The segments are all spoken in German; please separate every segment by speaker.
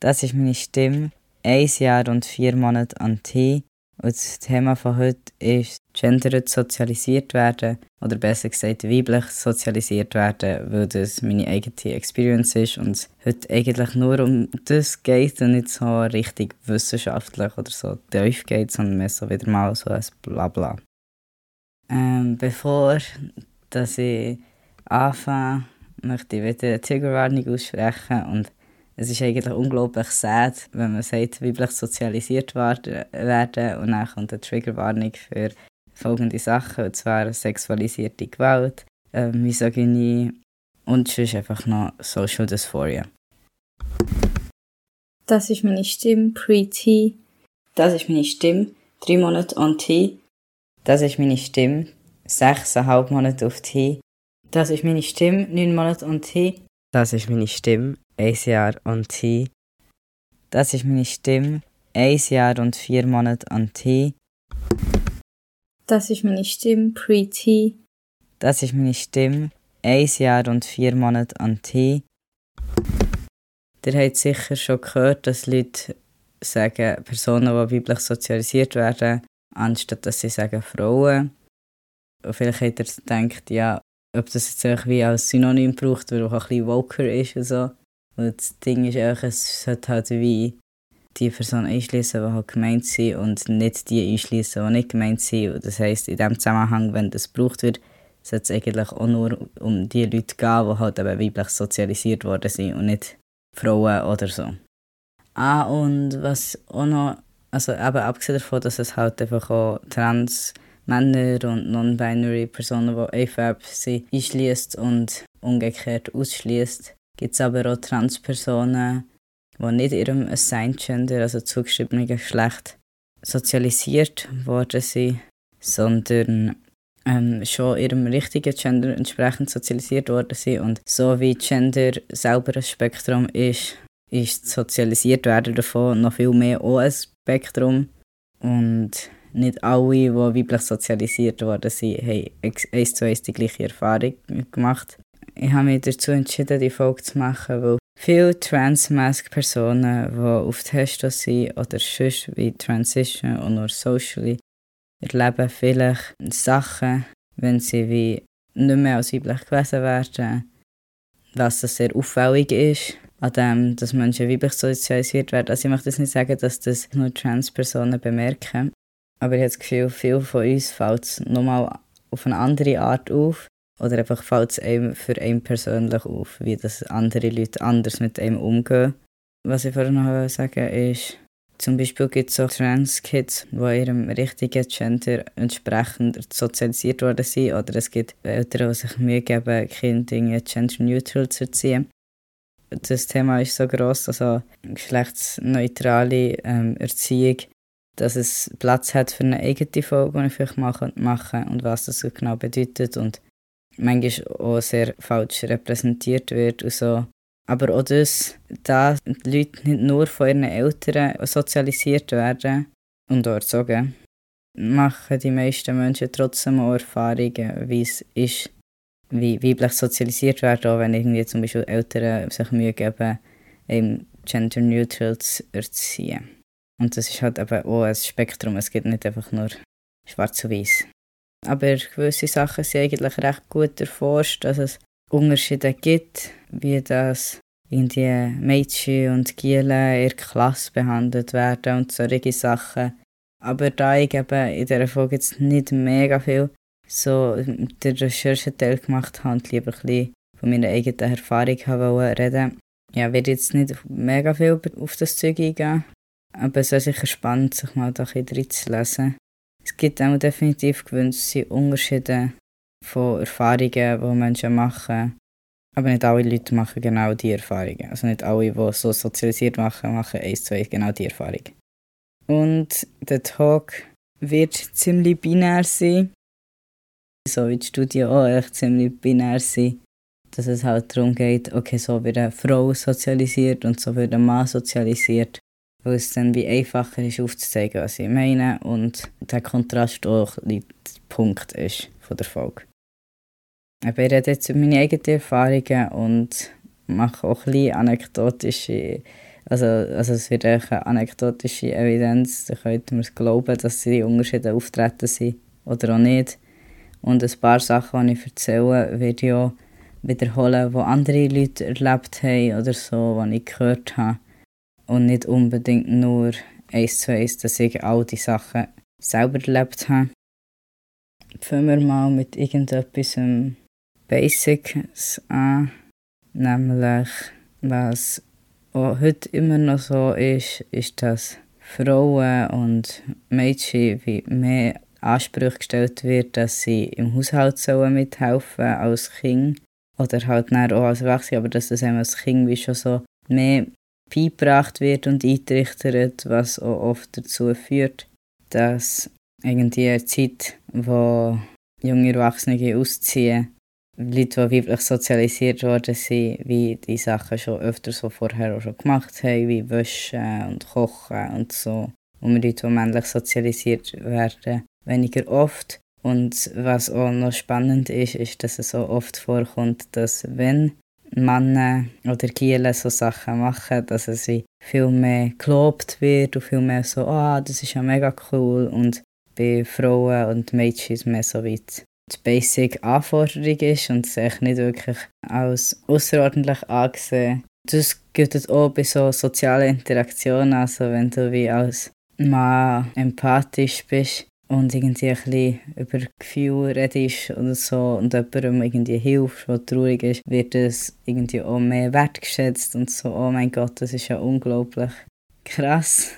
Speaker 1: Das ist meine Stimme. Ein Jahr und vier Monate an T. Und das Thema von heute ist gendered sozialisiert werden oder besser gesagt weiblich sozialisiert werden, weil das meine eigene Experience ist und es heute eigentlich nur um das geht und nicht so richtig wissenschaftlich oder so tief geht, sondern mehr so wieder mal so ein Blabla. Ähm, bevor dass ich anfange, möchte ich wieder eine Triggerwarnung aussprechen und es ist eigentlich unglaublich sad, wenn man sagt, weiblich sozialisiert werden und dann kommt eine Triggerwarnung für folgende Sachen, und zwar sexualisierte Gewalt, äh, Misogynie und sonst einfach noch Social Dysphoria.
Speaker 2: Das ist meine Stimme pre-T.
Speaker 1: Das ist meine Stimme drei Monate on T. Das ist meine Stimme sechseinhalb Monate auf T. Das ist meine Stimme neun Monate on T. Das ist meine Stimme ein Jahr und T. Das ist meine Stimme, ein Jahr und vier Monate an T.
Speaker 2: Das ist meine Stimme pre-T.
Speaker 1: Das ist meine Stimme, ein Jahr und vier Monate an T. Ihr habt sicher schon gehört, dass Leute sagen, Personen, die weiblich sozialisiert werden, anstatt dass sie sagen Frauen. Und vielleicht habt ihr gedacht, ja, ob das jetzt irgendwie als Synonym braucht, weil auch ein bisschen woker ist und so. Und das Ding ist einfach, es sollte halt wie die Person einschließen, die halt gemeint sind und nicht die einschließen, die nicht gemeint sind. Und das heisst, in diesem Zusammenhang, wenn das gebraucht wird, sollte es eigentlich auch nur um die Leute gehen, die halt eben weiblich sozialisiert worden sind und nicht Frauen oder so. Ah, und was auch noch, also eben abgesehen davon, dass es halt einfach auch trans Männer und non-binary Personen, die AFAB sind, einschließt und umgekehrt ausschließt, gibt es aber auch Transpersonen, die nicht ihrem Assigned Gender, also zugeschriebenen Geschlecht, sozialisiert worden sind, sondern ähm, schon ihrem richtigen Gender entsprechend sozialisiert worden sind. Und so wie Gender selber ein Spektrum ist, ist sozialisiert werden davon noch viel mehr auch ein Spektrum. Und nicht alle, die weiblich sozialisiert worden sind, haben eins zu eins die gleiche Erfahrung gemacht ich habe mich dazu entschieden, die Folge zu machen, weil viele Trans-Mask-Personen, die auf Testos sind oder sonst wie Transition und nur socially, erleben vielleicht Sachen, wenn sie wie nicht mehr als weiblich gewesen werden, was das sehr auffällig ist, an dem, dass Menschen weiblich sozialisiert werden. Also ich möchte jetzt nicht sagen, dass das nur Trans-Personen bemerken, aber ich habe das Gefühl, viele von uns fällt es nochmal auf eine andere Art auf oder einfach fällt es einem für einen persönlich auf, wie das andere Leute anders mit einem umgehen. Was ich vorhin noch sagen ist, zum Beispiel gibt es auch Trans-Kids, die ihrem richtigen Gender entsprechend sozialisiert worden sind. Oder es gibt Eltern, die sich Mühe geben, Kinder gender-neutral zu erziehen. Das Thema ist so gross, also geschlechtsneutrale ähm, Erziehung, dass es Platz hat für eine eigene Folge, die ich vielleicht machen, machen und was das genau bedeutet. Und manchmal auch sehr falsch repräsentiert wird und so. Aber auch das, dass die Leute nicht nur von ihren Eltern sozialisiert werden und erzogen, machen die meisten Menschen trotzdem auch Erfahrungen, wie es ist, wie weiblich sozialisiert werden, auch wenn irgendwie zum Beispiel Eltern sich Mühe geben, eben gender-neutral zu erziehen. Und das ist halt eben auch ein Spektrum, es gibt nicht einfach nur schwarz und weiß. Aber gewisse Sachen sind eigentlich recht gut erforscht, dass es Unterschiede gibt, wie das in die Mädchen und Gielen in der Klasse behandelt werden und solche Sachen. Aber da ich eben in dieser Folge jetzt nicht mega viel so der Rechercheteil gemacht habe und lieber ein bisschen von meiner eigenen Erfahrung habe reden ja, werde jetzt nicht mega viel auf das Zeug eingehen. Aber es ist sicher spannend, sich mal da ein bisschen reinzulesen. Es gibt auch definitiv gewünschte Unterschiede von Erfahrungen, die Menschen machen. Aber nicht alle Leute machen genau diese Erfahrungen. Also nicht alle, die so sozialisiert machen, machen eins zu eins genau diese Erfahrung. Und der Talk wird ziemlich binär sein. So wie die Studie auch echt ziemlich binär sein. Dass es halt darum geht, okay, so wird eine Frau sozialisiert und so wird ein Mann sozialisiert weil es dann wie einfacher ist aufzuzeigen, was ich meine und der Kontrast auch der Punkt ist von der Folge. Ich rede jetzt über meine eigenen Erfahrungen und mache auch ein bisschen anekdotische Also, also es wird eine anekdotische Evidenz, da könnte man glauben, dass die Unterschiede auftreten sind oder auch nicht. Und ein paar Sachen, die ich erzähle, werde ich auch wiederholen, die andere Leute erlebt haben oder so, die ich gehört habe. Und nicht unbedingt nur eins zu eins, dass ich all die Sachen selber erlebt habe. Fangen wir mal mit irgendetwas Basics an, nämlich was auch heute immer noch so ist, ist, dass Frauen und Mädchen wie mehr Ansprüche gestellt wird, dass sie im Haushalt sollen mithelfen als Kind oder halt auch als Erwachsene, aber dass das einem als Kind wie schon so mehr beigebracht wird und eintrichtert, was auch oft dazu führt, dass irgendwie eine Zeit, wo junge Erwachsene ausziehen, Leute, die weiblich sozialisiert worden sind, wie die Sachen schon öfter so vorher auch schon gemacht haben, wie Waschen und Kochen und so. Und Leute, die männlich sozialisiert werden, weniger oft. Und was auch noch spannend ist, ist, dass es so oft vorkommt, dass wenn Männer oder Gielen so Sachen machen, dass es viel mehr gelobt wird und viel mehr so, ah, oh, das ist ja mega cool. Und bei Frauen und Mädchen ist mehr so weit die Basic-Anforderung ist und sich nicht wirklich als außerordentlich angesehen. Das gilt auch bei so sozialen Interaktionen, also wenn du wie als Mann empathisch bist und irgendwie ein bisschen über Gefühle redest oder so und jemandem irgendwie hilfst, der traurig ist, wird es irgendwie auch mehr wertgeschätzt und so, oh mein Gott, das ist ja unglaublich krass.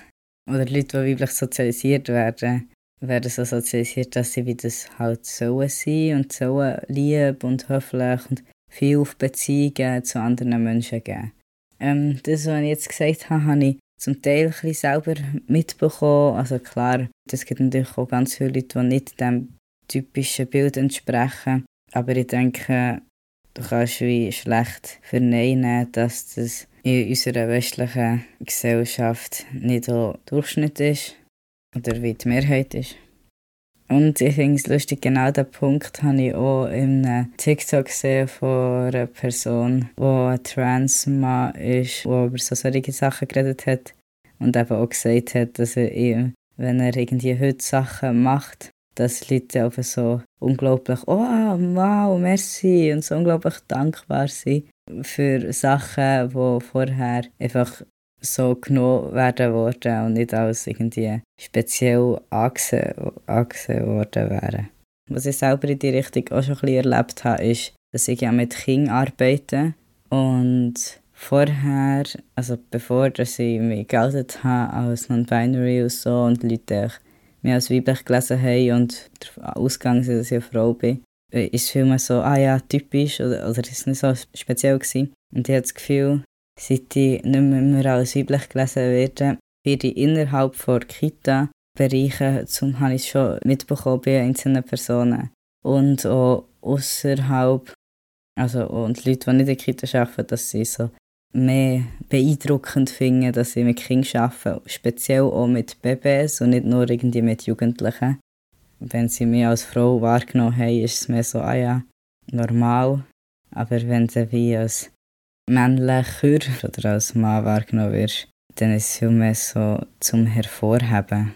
Speaker 1: Oder Leute, die weiblich sozialisiert werden, werden so sozialisiert, dass sie wie das halt sollen sein und sollen lieb und höflich und viel auf Beziehungen zu anderen Menschen geben. Ähm, das, was ich jetzt gesagt habe, habe ich zum Teil ein selber mitbekommen. Also klar, es gibt natürlich auch ganz viele Leute, die nicht dem typischen Bild entsprechen. Aber ich denke, du kannst wie schlecht verneinen, dass das in unserer westlichen Gesellschaft nicht so Durchschnitt ist oder wie die Mehrheit ist. Und ich finde es lustig, genau diesen Punkt habe ich auch in einem TikTok gesehen von einer Person, die ein Transmann ist, die über so solche Sachen geredet hat und eben auch gesagt hat, dass er, wenn er irgendwie heute Sachen macht, dass Leute einfach so unglaublich, oh wow, merci und so unglaublich dankbar sind für Sachen, die vorher einfach so genommen werden worden und nicht als irgendwie speziell angesehen, angesehen worden wären. Was ich selber in die Richtung auch schon ein bisschen erlebt habe, ist, dass ich ja mit Kindern arbeite und vorher, also bevor dass ich mich geoutet habe als Non-Binary und so und Leute mich als weiblich gelesen haben und ausgegangen sind, dass ich eine Frau bin, ist es vielmehr so, ah ja, typisch oder, oder ist es nicht so speziell gewesen. Und ich habe das Gefühl, Seit ich nicht mehr als weiblich gelesen werde, werde ich innerhalb der Kita Bereiche, zum habe ich schon mitbekommen bei einzelnen Personen. Und auch außerhalb, also und Leute, die nicht in der Kita arbeiten, dass sie so mehr beeindruckend finden, dass sie mit Kindern arbeiten, speziell auch mit Babys und nicht nur irgendwie mit Jugendlichen. Wenn sie mich als Frau wahrgenommen haben, ist es mehr so, ah ja, normal. Aber wenn sie wie als männlicher oder als Mann wahrgenommen wirst, dann ist es viel mehr so zum Hervorheben.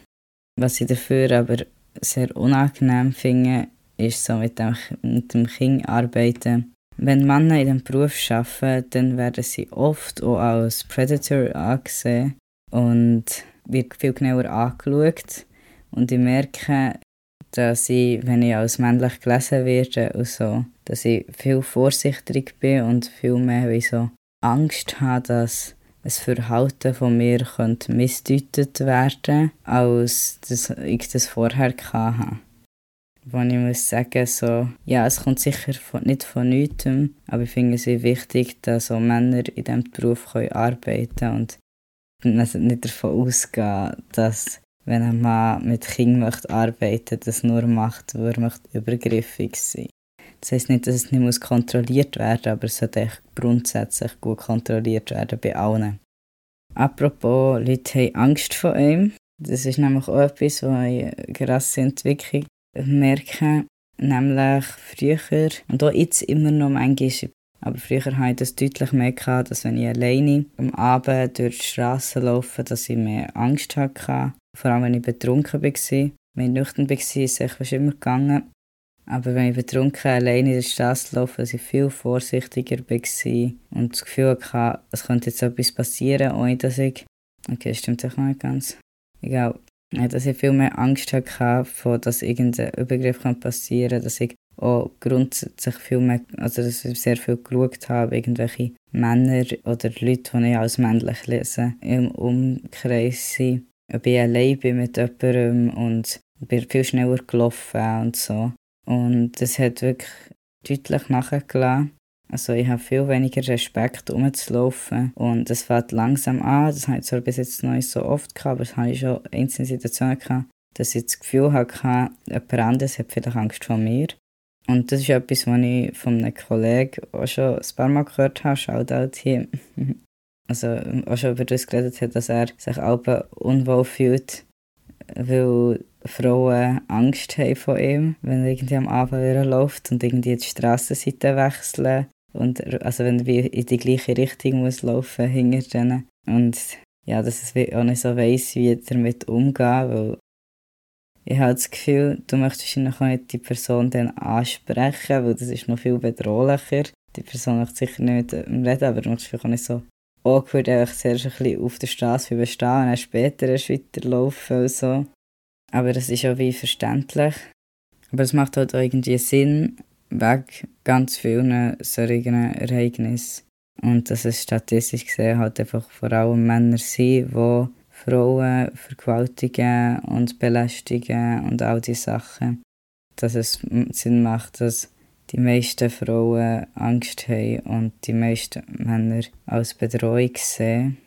Speaker 1: Was ich dafür aber sehr unangenehm finde, ist so mit dem, mit dem Kind arbeiten. Wenn Männer in diesem Beruf arbeiten, dann werden sie oft auch als Predator angesehen und wird viel genauer angeschaut. Und ich merke, dass ich, wenn ich als männlich gelesen werde und dass ich viel vorsichtig bin und viel mehr wie so Angst habe, dass ein Verhalten von mir könnte missdeutet werden als das ich das vorher hatte. Wo ich muss sagen, so, ja, es kommt sicher von, nicht von nichts, aber ich finde es wichtig, dass auch Männer in diesem Beruf arbeiten können und nicht davon ausgehen, dass wenn ein Mann mit Kindern arbeiten möchte, das nur macht, weil er möchte übergriffig sein Das heisst nicht, dass es nicht muss kontrolliert werden muss, aber es sollte grundsätzlich gut kontrolliert werden bei allen. Apropos, Leute haben Angst vor ihm. Das ist nämlich auch etwas, was ich eine krasse Entwicklung merke. Nämlich früher und auch jetzt immer noch manchmal Aber früher hatte ich das deutlich mehr, gehabt, dass wenn ich alleine am Abend durch die Straße laufe, dass ich mehr Angst hatte. Vor allem, wenn ich betrunken war. Wenn ich nüchtern war, ist es fast immer gegangen. Aber wenn ich betrunken alleine in der Straße laufe, dass ich viel vorsichtiger war und das Gefühl hatte, es könnte jetzt etwas passieren, ohne dass ich... Okay, das stimmt auch nicht ganz. Glaube, dass ich viel mehr Angst hatte, dass irgendein Übergriff passieren kann, dass ich auch grundsätzlich viel mehr, also dass ich sehr viel geschaut habe, irgendwelche Männer oder Leute, die ich als männlich lese, im Umkreis sind. Ich allein bin mit jemandem und bin viel schneller gelaufen und so. Und das hat wirklich deutlich nachgelassen. Also ich habe viel weniger Respekt, umzulaufen. Und es fängt langsam an. Das habe ich zwar bis jetzt noch nicht so oft gehabt, aber das habe ich schon einzelne Situationen gehabt, dass ich das Gefühl hatte, jemand anderes hat vielleicht Angst vor mir. Und das ist etwas, was ich von einem Kollegen auch schon ein paar Mal gehört habe. Shoutout hier. Also auch schon über das geredet hat, dass er sich auch unwohl fühlt, weil Frauen Angst haben von ihm, wenn er irgendwie am Abend läuft und irgendwie die Strassenseite wechseln. Und also wenn er in die gleiche Richtung muss laufen hinter denen. Und ja, dass es auch nicht so weiss, wie er damit umgehen, weil ich habe das Gefühl, du möchtest wahrscheinlich nicht die Person dann ansprechen, weil das ist noch viel bedrohlicher. Die Person möchte sicher nicht reden, aber du möchtest vielleicht auch nicht so awkward einfach zuerst ein bisschen auf der Straße bestehen und dann später erst weiterlaufen und so. Aber das ist auch wie verständlich. Aber es macht halt auch irgendwie Sinn, weg ganz vielen solchen Ereignissen. Und dass es statistisch gesehen halt einfach vor allem Männer sind, die Frauen vergewaltigen und belästigen und all diese Sachen. Dass es Sinn macht, dass die meisten Frauen Angst haben und die meisten Männer als Bedrohung sehen.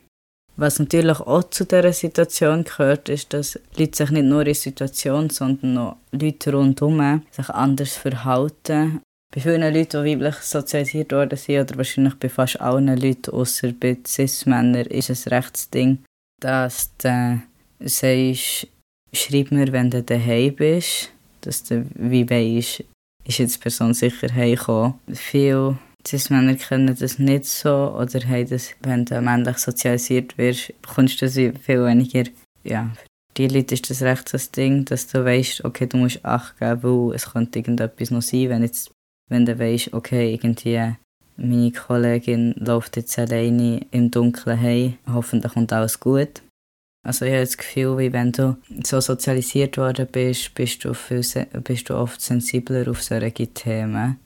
Speaker 1: Was natürlich auch zu dieser Situation gehört, ist, dass Leute sich nicht nur in der Situation, sondern auch Leute rundherum sich anders verhalten. Bei vielen Leuten, die weiblich sozialisiert worden sind, oder wahrscheinlich bei fast allen Leuten, außer bei Cis-Männern, ist es Rechtsding, dass du sagst, schreib mir, wenn du daheim bist, dass du wie weißt, ist jetzt Person sicher heimgekommen. Viele Cis-Männer kennen das nicht so oder haben das, wenn du männlich sozialisiert wirst, bekommst du das viel weniger. Ja, für die Leute ist das recht das Ding, dass du weißt, okay, du musst Acht geben, weil es könnte irgendetwas noch sein, wenn, jetzt, wenn du weißt, okay, irgendwie meine Kollegin läuft jetzt alleine im Dunkeln heim. Hoffentlich kommt alles gut. Also ich habe das Gefühl, wie wenn du so sozialisiert worden bist, bist du, viel, bist du oft sensibler auf solche Themen.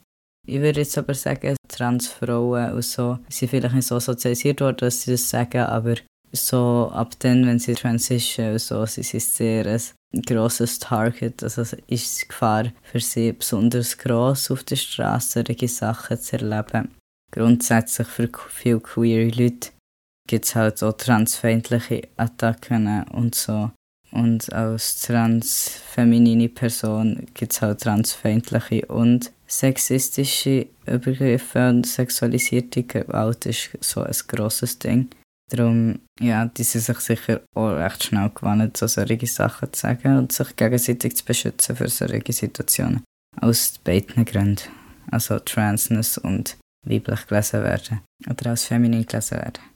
Speaker 1: Ich würde jetzt aber sagen, Transfrauen und so sind vielleicht nicht so sozialisiert worden, dass sie das sagen, aber so ab dann, wenn sie transition und so, sie sind sehr ein grosses Target. Also ist die Gefahr für sie besonders gross auf der Straße, solche Sachen zu erleben grundsätzlich für viele queere Leute gibt es halt auch transfeindliche Attacken und so. Und als transfeminine Person gibt es halt transfeindliche und sexistische Übergriffe und sexualisierte Gewalt ist so ein grosses Ding. Darum, ja, die sind sich sicher auch recht schnell gewohnt, so solche Sachen zu sagen und sich gegenseitig zu beschützen für solche Situationen. Aus beiden Gründen. Also Transness und weiblich gelesen werden oder als feminin gelesen werden.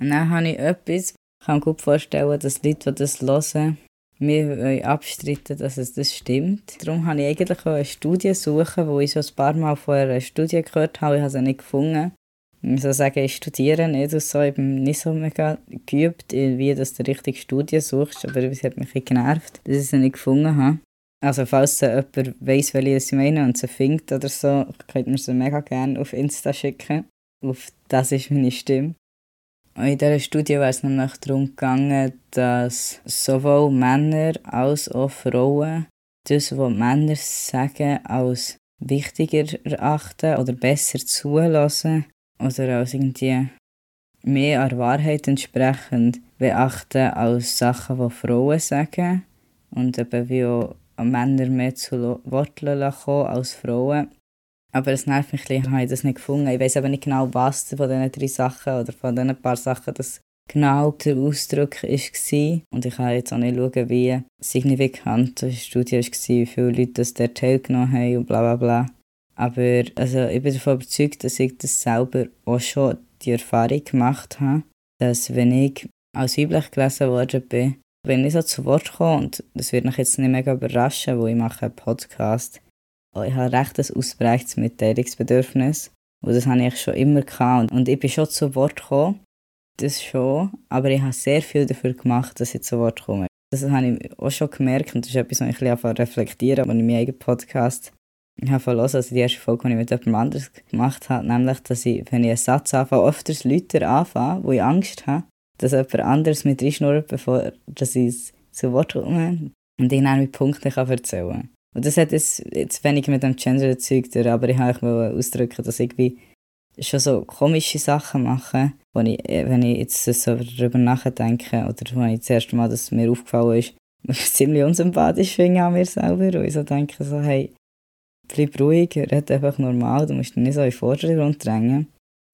Speaker 1: Und dann habe ich etwas, ich kann mir gut vorstellen, dass Leute, die das hören, mir abstreiten, dass es das stimmt. Darum habe ich eigentlich eine Studie suchen, wo ich schon ein paar Mal von einer Studie gehört habe, ich habe sie nicht gefunden. Ich soll sagen, ich studiere nicht und so, ich bin nicht so mega geübt, wie du die richtige Studie suchst, aber es hat mich ein genervt, dass ich sie nicht gefunden habe. Also falls jemand weiss, welche ich meine und sie findet oder so, könnt ihr sie mega gerne auf Insta schicken. Auf «Das ist meine Stimme». In dieser Studie war es nämlich darum gegangen, dass sowohl Männer als auch Frauen das, was Männer sagen, als wichtiger erachten oder besser zulassen oder als irgendwie mehr an Wahrheit entsprechend beachten als Sachen, die Frauen sagen. Und eben wie auch Männer mehr zu Wort kommen als Frauen. Aber es nervt mich ein bisschen, habe ich das nicht gefunden. Ich weiß aber nicht genau, was von diesen drei Sachen oder von diesen paar Sachen das genau der Ausdruck war. Und ich kann jetzt auch nicht schauen, wie signifikant die Studie war, wie viele Leute das der teilgenommen haben und bla bla bla. Aber also, ich bin davon überzeugt, dass ich das selber auch schon die Erfahrung gemacht habe, dass wenn ich als weiblich gelesen worden bin, bin ich so zu Wort gekommen und das wird mich jetzt nicht mega überraschen, wo ich mache einen Podcast. Ich habe recht ein ausprägtes Mitteilungsbedürfnis. Und das habe ich schon immer gehabt. Und ich bin schon zu Wort gekommen, das schon, aber ich habe sehr viel dafür gemacht, dass ich zu Wort komme. Das habe ich auch schon gemerkt. Und das ist etwas, was ich ein bisschen reflektieren, als ich meinen eigenen Podcast habe verlassen, also die erste Folge, die ich mit jemand anderes gemacht habe, nämlich, dass ich, wenn ich einen Satz anfange, öfters Leute anfange, wo ich Angst habe, dass jemand anderes mit reinschnurrt, bevor dass ich zu Wort komme. Und ich dann Punkten kann erzählen kann. Und das hat jetzt, jetzt wenig mit dem Gender-Zeug aber ich wollte ausdrücken, dass ich schon so komische Sachen mache, wo ich, wenn ich jetzt so darüber nachdenke oder wenn ich das erste Mal, dass mir aufgefallen ist, ziemlich unsympathisch finde an mir selber und ich so denke so, hey, bleib ruhig, red einfach normal, du musst nicht so in den Vordergrund drängen.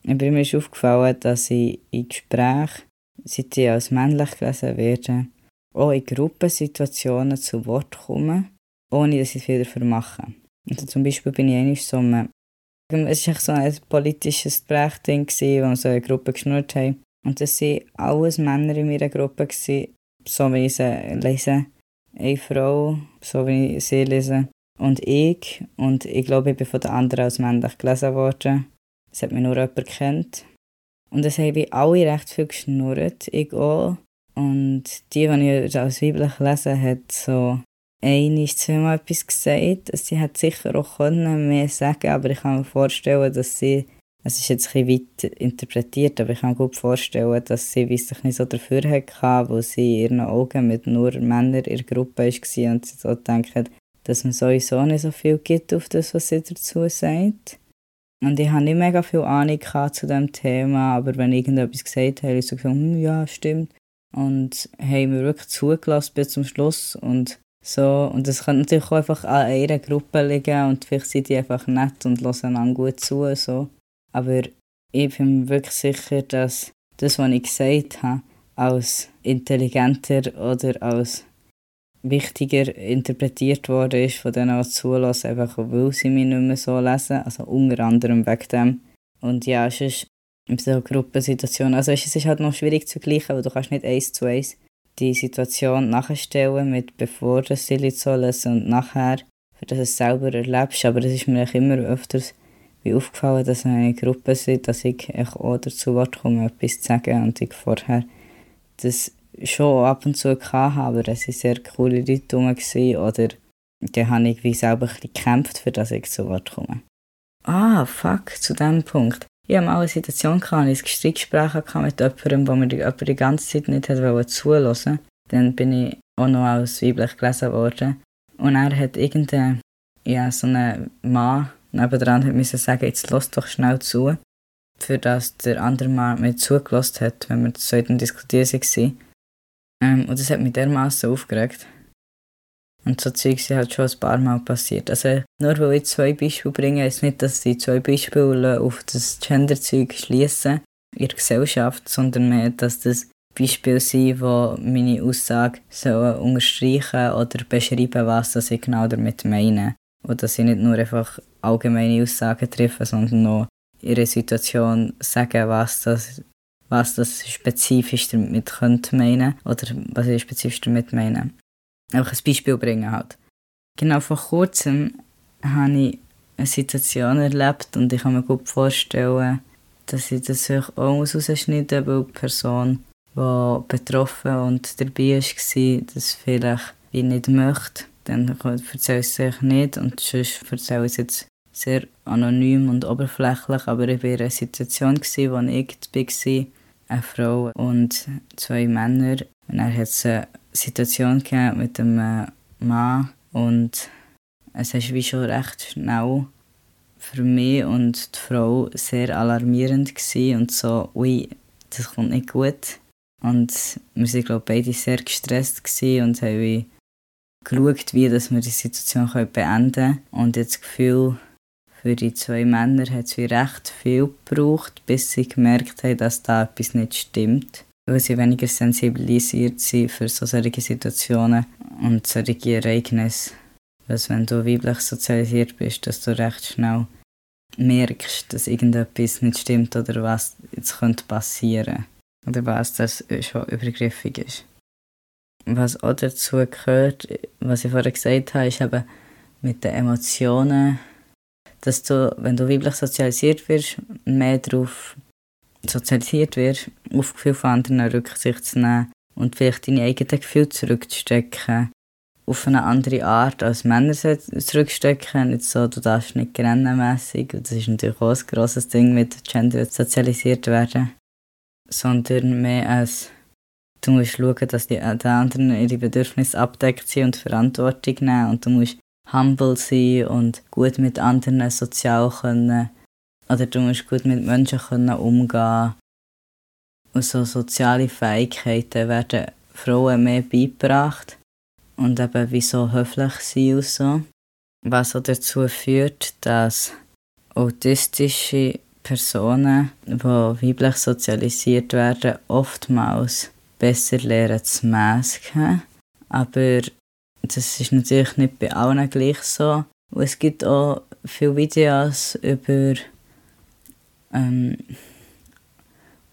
Speaker 1: Aber mir ist aufgefallen, dass ich in Gesprächen, seit ich als männlich gelesen werde, auch in Gruppensituationen zu Wort komme, ohne dass ich es wieder vermache. Also zum Beispiel bin ich einmal so einem, es war so ein politisches Gespräch-Ding, wo wir so eine Gruppe geschnurrt haben. Und das waren alles Männer in meiner Gruppe, so wie ich sie lese. Eine Frau, so wie ich sie lese und ich. Und ich glaube, ich bin von den anderen als männlich gelesen worden. Es hat mich nur jemand gekannt. Und es haben alle recht viel geschnurrt, ich auch. Und die, die ich als weiblich lese, hat so einmal, zweimal etwas gesagt. Sie hat sicher auch können mehr sagen aber ich kann mir vorstellen, dass sie, es ist jetzt ein weit interpretiert, aber ich kann mir gut vorstellen, dass sie sich nicht so dafür hatte, wo sie in ihren Augen mit nur Männern in der Gruppe war und sie so denkt, dass man sowieso nicht so viel gibt auf das, was sie dazu sagt. Und ich hatte nicht mega viel Ahnung zu diesem Thema, aber wenn irgendetwas gesagt habe, habe ich so gesagt, hm, ja, stimmt. Und haben mir wirklich zugelassen bis zum Schluss und so. Und das kann natürlich auch einfach an einer Gruppe liegen und vielleicht sind die einfach nett und hören dann gut zu. So. Aber ich bin mir wirklich sicher, dass das, was ich gesagt habe, als intelligenter oder als wichtiger interpretiert worden ist von denen, die zulassen, einfach weil sie mich nicht mehr so lesen. Also unter anderem wegen dem. Und ja, es ist in so Gruppensituationen, also es ist halt noch schwierig zu vergleichen, weil du kannst nicht eins zu eins die Situation nachstellen mit bevor das sie lesen und nachher, für das du es selber erlebst. Aber das ist mir immer öfters wie aufgefallen, dass wir eine Gruppe sind, dass ich auch dazu Wort komme, etwas zu sagen und ich vorher das schon ab und zu hatte, aber es waren sehr coole Leute rum. Oder dann habe ich wie selber ein gekämpft, für dass ich zu Wort komme. Ah, fuck, zu diesem Punkt. Ich hatte mal eine Situation, gehabt, ich ein Streitgespräch mit jemandem, wo mir jemand die ganze Zeit nicht zulassen Dann bin ich auch noch als weiblich gelesen worden. Und er hat irgendein, ja, so einen Mann nebendran hat müssen sagen, jetzt lass doch schnell zu, für dass der andere Mann mir zugelassen hat, wenn wir zu so diskutieren waren. Ähm, und das hat mich dermaßen aufgeregt. Und so Zeug sind halt schon ein paar Mal passiert. Also nur weil ich zwei Beispiele bringe, ist nicht, dass die zwei Beispiele auf das Gender-Zeug schließen in der Gesellschaft, sondern mehr, dass das Beispiele sind, die meine Aussage sollen unterstreichen oder beschreiben, was das ich genau damit meine. Und dass ich nicht nur einfach allgemeine Aussagen treffe, sondern noch ihre Situation sagen, was das was das spezifisch damit könnte meinen oder was ich spezifisch damit meine. Einfach ein Beispiel bringen halt. Genau vor kurzem habe ich eine Situation erlebt und ich kann mir gut vorstellen, dass ich das auch rausschneiden muss, weil die Person, die betroffen und dabei war, das vielleicht ich nicht möchte. Dann erzähle ich es sich nicht und sonst erzähle ich es jetzt sehr anonym und oberflächlich, aber ich war in einer Situation, wo ich war, eine Frau und zwei Männer. Und er hat eine Situation mit einem Mann und es war wie schon recht schnell für mich und die Frau sehr alarmierend gewesen und so, ui, das kommt nicht gut. Und wir waren, glaube beide sehr gestresst und haben geschaut, wie dass wir die Situation beenden können. Und jetzt das Gefühl, für die zwei Männer hat es recht viel gebraucht, bis sie gemerkt haben, dass da etwas nicht stimmt. Weil sie weniger sensibilisiert sind für so solche Situationen und solche Ereignisse. dass wenn du weiblich sozialisiert bist, dass du recht schnell merkst, dass irgendetwas nicht stimmt oder was jetzt könnte passieren oder was das schon übergriffig ist. Was auch dazu gehört, was ich vorher gesagt habe, ist eben mit den Emotionen, dass du, wenn du weiblich sozialisiert wirst, mehr darauf sozialisiert wirst, auf Gefühle von anderen Rücksicht zu nehmen und vielleicht deine eigenen Gefühle zurückzustecken auf eine andere Art als Männer zurückstecken. Nicht so, du darfst nicht grennenmässig, das ist natürlich auch ein grosses Ding mit Gender sozialisiert werden, sondern mehr als du musst schauen, dass die, die anderen ihre Bedürfnisse abdeckt sind und Verantwortung nehmen und du musst humble sein und gut mit anderen sozial können oder du musst gut mit Menschen können umgehen und so soziale Fähigkeiten werden Frauen mehr beigebracht und eben wie so höflich sein und so. Was auch dazu führt, dass autistische Personen, die weiblich sozialisiert werden, oftmals besser lernen zu masken. Aber das ist natürlich nicht bei allen gleich so. Und es gibt auch viele Videos über ähm,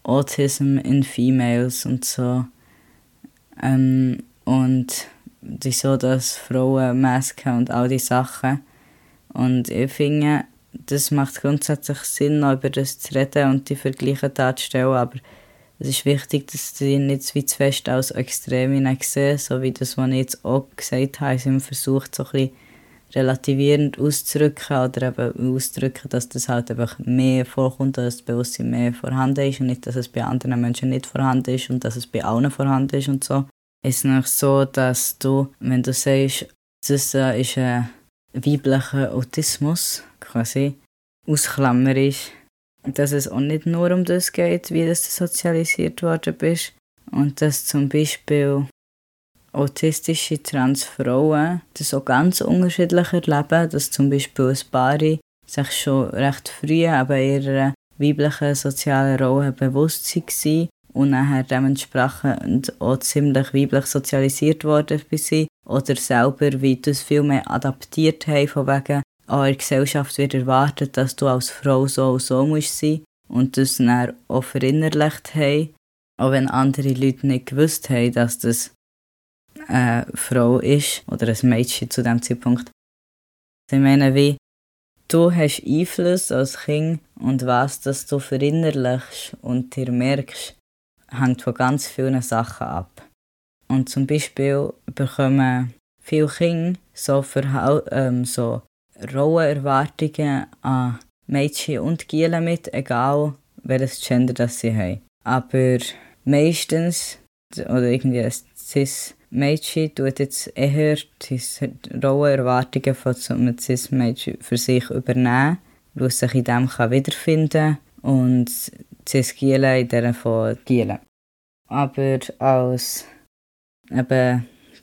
Speaker 1: Autism in Females und so. Ähm, und wieso dass Frauen Masken und all die Sachen. Und ich finde, das macht grundsätzlich Sinn, noch über das zu reden und die Vergleiche darzustellen, aber es ist wichtig, dass die nicht zu fest als Extreme sehen, so wie das, was ich jetzt auch gesagt habe, sie versucht, so ein bisschen relativierend auszudrücken oder eben auszudrücken, dass das halt einfach mehr vorkommt, dass das Bewusstsein mehr vorhanden ist und nicht, dass es bei anderen Menschen nicht vorhanden ist und dass es bei allen vorhanden ist und so. Ist noch so, dass du, wenn du sagst, das ist ein weiblicher Autismus, quasi, ausklammerst, dass es auch nicht nur um das geht, wie du sozialisiert worden bist und dass zum Beispiel autistische Transfrauen das auch ganz unterschiedlich erleben, dass zum Beispiel ein Paar sich schon recht früh aber ihrer weiblichen sozialen Rolle bewusst waren und nachher dementsprechend auch ziemlich weiblich sozialisiert worden sind oder selber wie das viel mehr adaptiert haben, von wegen, auch in der Gesellschaft wird erwartet, dass du als Frau so und so musst sein und das dann auch verinnerlicht haben, auch wenn andere Leute nicht gewusst haben, dass das eine Frau ist oder ein Mädchen zu dem Zeitpunkt. Ich meine, wie du hast Einfluss als Kind und was, dass du verinnerlichst und dir merkst, hängt von ganz vielen Sachen ab. Und zum Beispiel bekommen viele Kinder so, Verhal ähm, so rohe Erwartungen an Mädchen und Gielen mit, egal welches Gender das sie haben. Aber meistens, oder irgendwie ein Cis-Mädchen tut jetzt eher die rohe Erwartungen von einem Cis-Mädchen für sich übernehmen, es sich in dem wiederfinden kann und cis Giele in der von Gielen. Aber als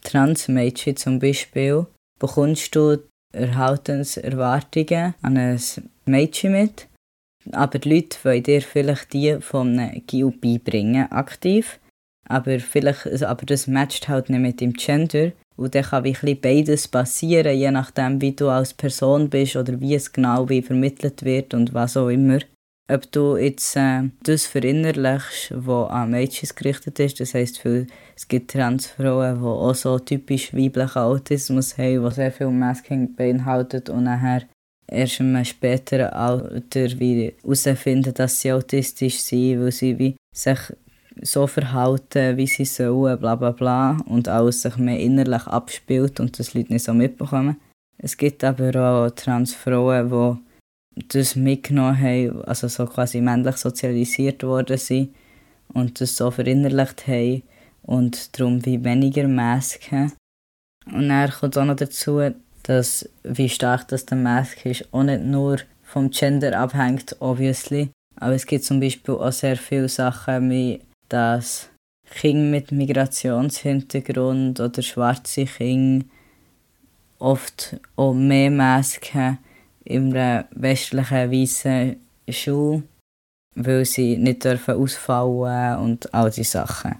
Speaker 1: Transmädchen zum Beispiel bekommst du Erhaltenserwartungen an ein Mädchen mit. Aber die Leute wollen dir vielleicht die von einem Gil beibringen, aktiv. Aber, vielleicht, aber das matcht halt nicht mit dem Gender. Und dann kann wie beides passieren, je nachdem, wie du als Person bist oder wie es genau wie vermittelt wird und was auch immer ob du jetzt äh, das verinnerlichst, was an Mädchen gerichtet ist. Das heisst, es gibt Transfrauen, die auch so typisch weiblichen Autismus haben, die sehr viel Masking beinhaltet und nachher erst im späteren Alter herausfinden, dass sie autistisch sind, weil sie wie sich so verhalten, wie sie sollen, bla bla bla, und alles sich mehr innerlich abspielt und das Leute nicht so mitbekommen. Es gibt aber auch Transfrauen, die das mitgenommen haben, also so quasi männlich sozialisiert worden sind und das so verinnerlicht haben und darum wie weniger Mask haben. Und dann kommt auch noch dazu, dass wie stark das der Mask ist, auch nicht nur vom Gender abhängt, obviously, aber es gibt zum Beispiel auch sehr viele Sachen, wie dass Kinder mit Migrationshintergrund oder schwarze Kinder oft auch mehr Mask haben in einer westlichen weißen Schule, weil sie nicht dürfen ausfallen und all diese Sachen.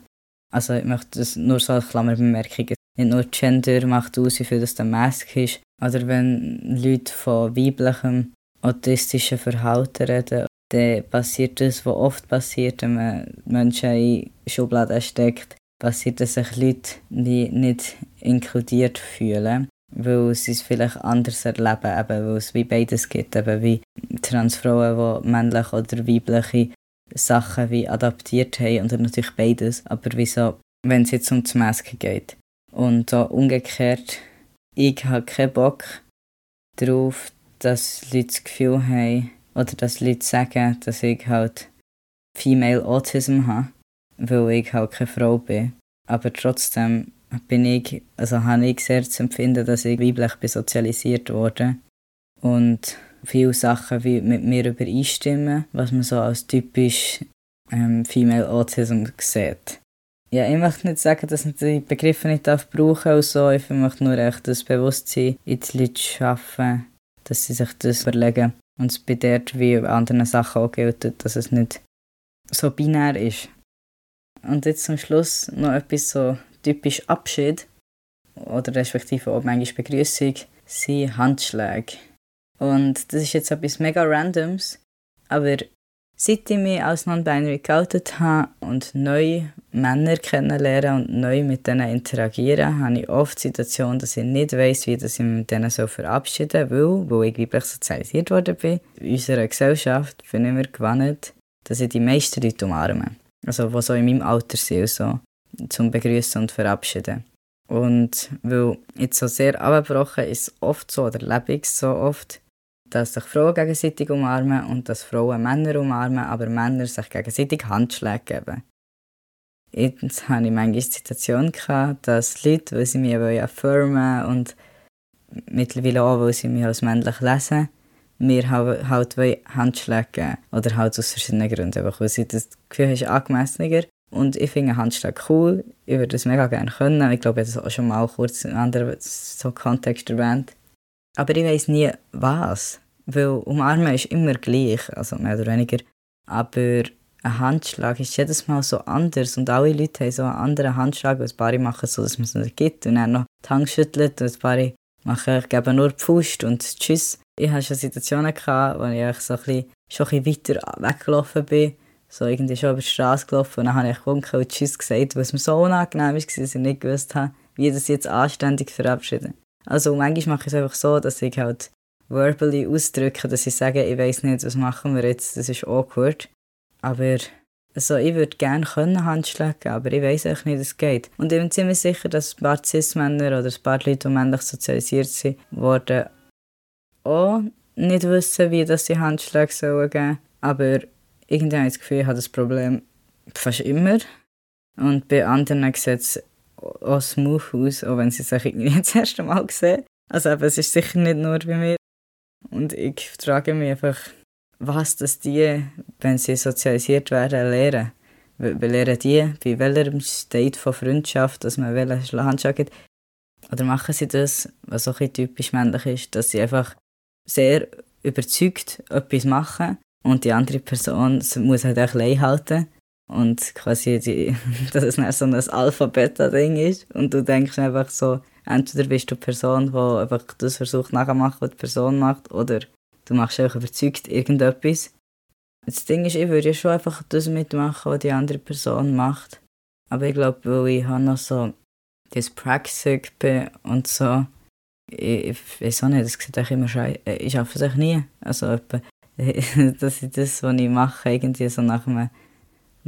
Speaker 1: Also ich möchte das nur so als Klammerbemerkung. nicht nur Gender macht aus, wie viel das der Mask ist, oder wenn Leute von weiblichem autistischen Verhalten reden, dann passiert das, was oft passiert, wenn man Menschen in Schubladen steckt, passiert, dass sich Leute die nicht inkludiert fühlen, weil sie es vielleicht anders erleben, eben, weil es wie beides gibt, eben wie Transfrauen, die männliche oder weibliche Sachen wie adaptiert haben und natürlich beides, aber wieso, wenn es jetzt um das Masken geht. Und auch umgekehrt, ich habe keinen Bock darauf, dass Leute das Gefühl haben, oder dass Leute sagen, dass ich halt Female Autism habe, weil ich halt keine Frau bin. Aber trotzdem bin ich, also habe ich sehr zu empfinden, dass ich weiblich bin sozialisiert wurde und viele Sachen wie mit mir übereinstimmen, was man so als typisch ähm, Female Autism sieht. Ja, ich möchte nicht sagen, dass ich die Begriffe nicht darf brauchen und so. Ich möchte nur echt das Bewusstsein in die Leute schaffen, dass sie sich das überlegen. Und es bei dort wie bei anderen Sachen auch gilt, dass es nicht so binär ist. Und jetzt zum Schluss noch etwas so typisch Abschied oder respektive auch manchmal Begrüßung sind Handschläge. Und das ist jetzt etwas mega Randoms, aber Seit ich mich als Non-Binary geoutet habe und neue Männer kennenlernen und neu mit denen interagieren, habe ich oft die Situation, dass ich nicht weiss, wie ich mich mit denen so verabschieden soll, weil, ich weiblich sozialisiert worden bin. In unserer Gesellschaft bin ich mir gewohnt, dass ich die meisten Leute umarme. Also, die so in meinem Alter sind, so, zum Begrüßen und Verabschieden. Und weil jetzt so sehr abgebrochen ist, oft so, oder lebe ich so oft, dass sich Frauen gegenseitig umarmen und dass Frauen Männer umarmen, aber Männer sich gegenseitig Handschläge geben. Jetzt hatte ich manchmal die Situation, dass Leute, weil sie mich affirmen und mittlerweile auch, weil sie mich als männlich lesen, mir halt, Handschläge geben. Oder halt aus verschiedenen Gründen. Einfach, weil sie das Gefühl ist angemessener. Und ich finde Handschläge cool. Ich würde das mega gerne können. Ich glaube, ich habe das auch schon mal kurz in einem anderen so Kontext erwähnt. Aber ich weiß nie, was. Weil umarmen ist immer gleich, also mehr oder weniger. Aber ein Handschlag ist jedes Mal so anders und alle Leute haben so einen anderen Handschlag, weil ein paar machen so, dass man es nicht gibt und dann noch die Hand schüttelt und ein paar machen, ich gebe nur die Faust und Tschüss. Ich hatte schon Situationen, gehabt, wo ich so ein bisschen, schon ein bisschen weiter weggelaufen bin, so irgendwie schon über die Straße gelaufen und dann habe ich gewunken und Tschüss gesagt, was mir so unangenehm war, dass ich nicht gewusst habe, wie das jetzt anständig verabschiede. Also manchmal mache ich es einfach so, dass ich halt verbally ausdrücke, dass ich sage, ich weiß nicht, was machen wir jetzt, das ist awkward. Aber also ich würde gerne können Handschläge aber ich weiß eigentlich nicht, wie es geht. Und ich bin ziemlich sicher, dass ein paar Cis-Männer oder ein paar Leute, die männlich sozialisiert sind, worden auch nicht wissen, wie das die Handschläge sollen geben. Aber irgendwie habe ich das Gefühl, ich habe das Problem fast immer. Und bei anderen sieht es auch smooth aus, auch wenn sie es irgendwie das erste Mal sehen. Also eben, es ist sicher nicht nur bei mir. Und ich frage mich einfach, was das die, wenn sie sozialisiert werden, lernen. Wir lernen die, bei welchem State von Freundschaft, dass man welche Handschlag gibt. Oder machen sie das, was auch ein typisch männlich ist, dass sie einfach sehr überzeugt etwas machen und die andere Person muss halt auch allein halten und quasi, die, dass es nicht so ein Alpha-Beta-Ding ist. Und du denkst einfach so, entweder bist du eine Person, die einfach das versucht nachzumachen, was die Person macht, oder du machst einfach überzeugt irgendetwas. Das Ding ist, ich würde ja schon einfach das mitmachen, was die andere Person macht. Aber ich glaube, weil ich noch so dyspraxic bin und so, ich, ich weiß auch nicht, das sieht auch immer scheiße. Ich schaffe es nie. Also, etwa, dass ich das, was ich mache, irgendwie so nach einem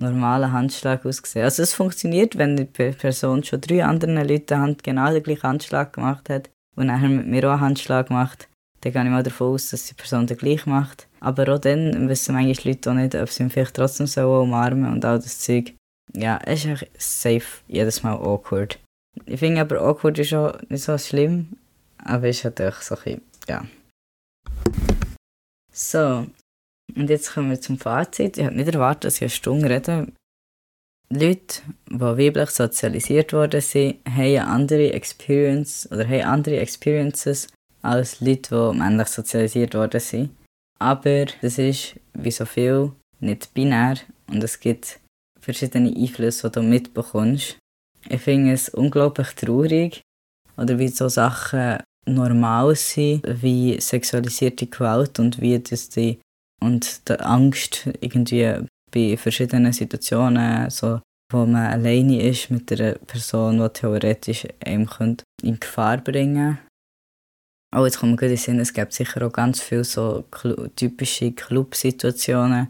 Speaker 1: normalen Handschlag ausgesehen. Also es funktioniert, wenn die Person schon drei anderen Leuten Hand genau den gleichen Handschlag gemacht hat und nachher mit mir auch einen Handschlag macht, dann gehe ich mal davon aus, dass die Person den gleich macht. Aber auch dann wissen manchmal Leute auch nicht, ob sie ihn vielleicht trotzdem so umarmen und all das Zeug. Ja, es ist safe jedes Mal awkward. Ich finde aber awkward ist auch nicht so schlimm, aber es ist halt auch so ein bisschen, ja. So, und jetzt kommen wir zum Fazit. Ich habe nicht erwartet, dass ich eine Stunde rede. Leute, die weiblich sozialisiert worden sind, haben andere Experience oder haben andere Experiences als Leute, die männlich sozialisiert worden sind. Aber das ist, wie so viel, nicht binär und es gibt verschiedene Einflüsse, die du mitbekommst. Ich finde es unglaublich traurig, oder wie so Sachen normal sind, wie sexualisierte Gewalt und wie das die und die Angst irgendwie bei verschiedenen Situationen, so, wo man alleine ist mit einer Person, die theoretisch einem in Gefahr bringen könnte. Oh, jetzt kommt mir gut in Sinn, es gibt sicher auch ganz viele so typische Club-Situationen,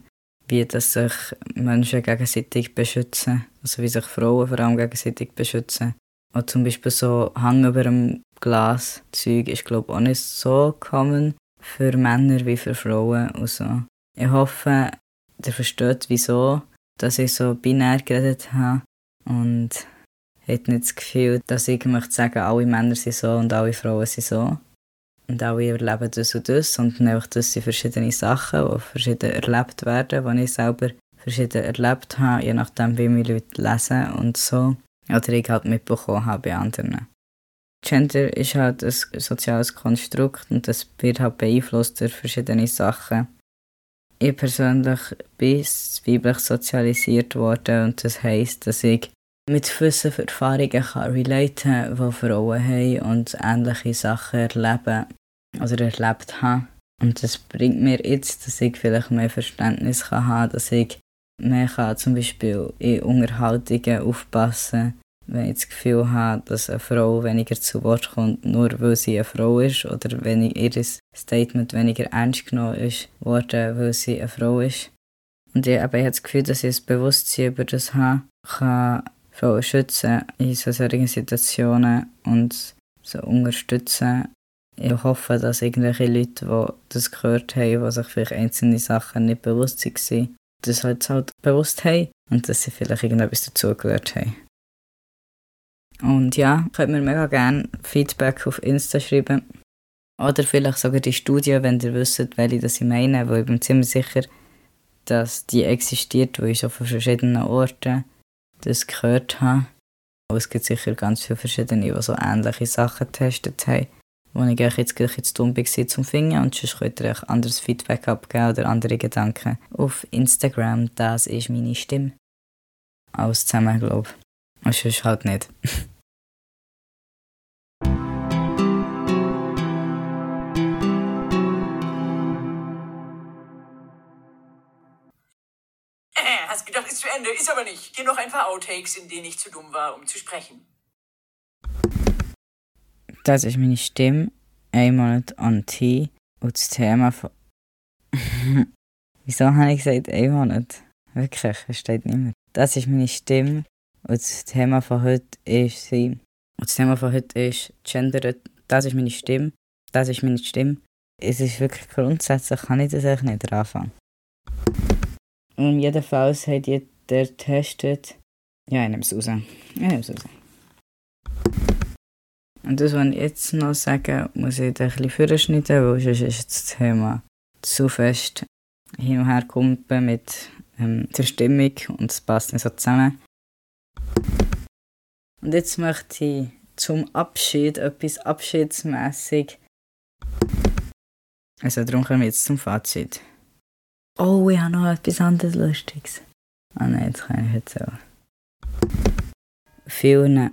Speaker 1: wie dass sich Menschen gegenseitig beschützen, also wie sich Frauen vor allem gegenseitig beschützen. Und zum Beispiel so Hang über einem Glas Zeug ist glaube ich auch nicht so common für Männer wie für Frauen. Also, ich hoffe, ihr versteht, wieso dass ich so binär geredet habe und hat nicht das Gefühl, dass ich möchte sagen, alle Männer sind so und alle Frauen sind so. Und alle erleben das und das, sondern einfach, das sind verschiedene Sachen, die verschieden erlebt werden, die ich selber verschieden erlebt habe, je nachdem, wie mich Leute lesen und so. Oder ich halt mitbekommen habe bei anderen. Gender ist halt ein soziales Konstrukt und das wird halt beeinflusst durch verschiedene Sachen. Ich persönlich bin weiblich sozialisiert worden und das heisst, dass ich mit gewissen Erfahrungen kann relaten kann, die Frauen haben und ähnliche Sachen erleben oder erlebt haben. Und das bringt mir jetzt, dass ich vielleicht mehr Verständnis kann haben dass ich mehr kann zum Beispiel in Unterhaltungen aufpassen wenn ich das Gefühl habe, dass eine Frau weniger zu Wort kommt, nur weil sie eine Frau ist, oder wenn ihr Statement weniger ernst genommen ist worden, weil sie eine Frau ist. Und ich, habe das Gefühl, dass ich ein Bewusstsein über das habe, kann Frauen schützen in solchen Situationen und sie unterstützen. Ich hoffe, dass irgendwelche Leute, die das gehört haben, die sich vielleicht einzelne Sachen nicht bewusst waren, das halt, halt bewusst haben und dass sie vielleicht irgendetwas dazugehört haben. Und ja, könnt mir mega gerne Feedback auf Insta schreiben. Oder vielleicht sogar die Studie, wenn ihr wisst, welche das ich meine, weil ich bin ziemlich sicher, dass die existiert, wo ich schon von verschiedenen Orten das gehört habe. Aber es gibt sicher ganz viele verschiedene, die so ähnliche Sachen getestet haben, wo ich jetzt gleich zu dumm war zum Finden und sonst könnt ihr euch anderes Feedback abgeben oder andere Gedanken auf Instagram. Das ist meine Stimme. Alles zusammen, glaube ich. Und sonst halt nicht.
Speaker 3: zu Ende, ist aber nicht. Hier noch ein paar Outtakes, in denen ich zu dumm war, um zu sprechen.
Speaker 1: Das ist meine Stimme. Ein Monat an Tee. Und das Thema von. Wieso habe ich gesagt, ein Monat? Wirklich, es steht nicht mehr. Das ist meine Stimme. Und das Thema von heute ist sie. Und das Thema von heute ist Gender. Das ist meine Stimme. Das ist meine Stimme. Es ist wirklich grundsätzlich, kann ich das eigentlich nicht anfangen. Und jedenfalls hat ihr der getestet. Ja, ich nehme es raus. Raus. Und das, was ich jetzt noch sage, muss ich ein bisschen vorschneiden, weil sonst ist das Thema zu fest hin und her kumpen mit ähm, der Stimmung und es passt nicht so zusammen. Und jetzt möchte ich zum Abschied etwas abschiedsmässig. Also darum kommen wir jetzt zum Fazit. Oh, ich habe noch etwas anderes Lustiges. Ah nein, jetzt kann ich erzählen. Vielen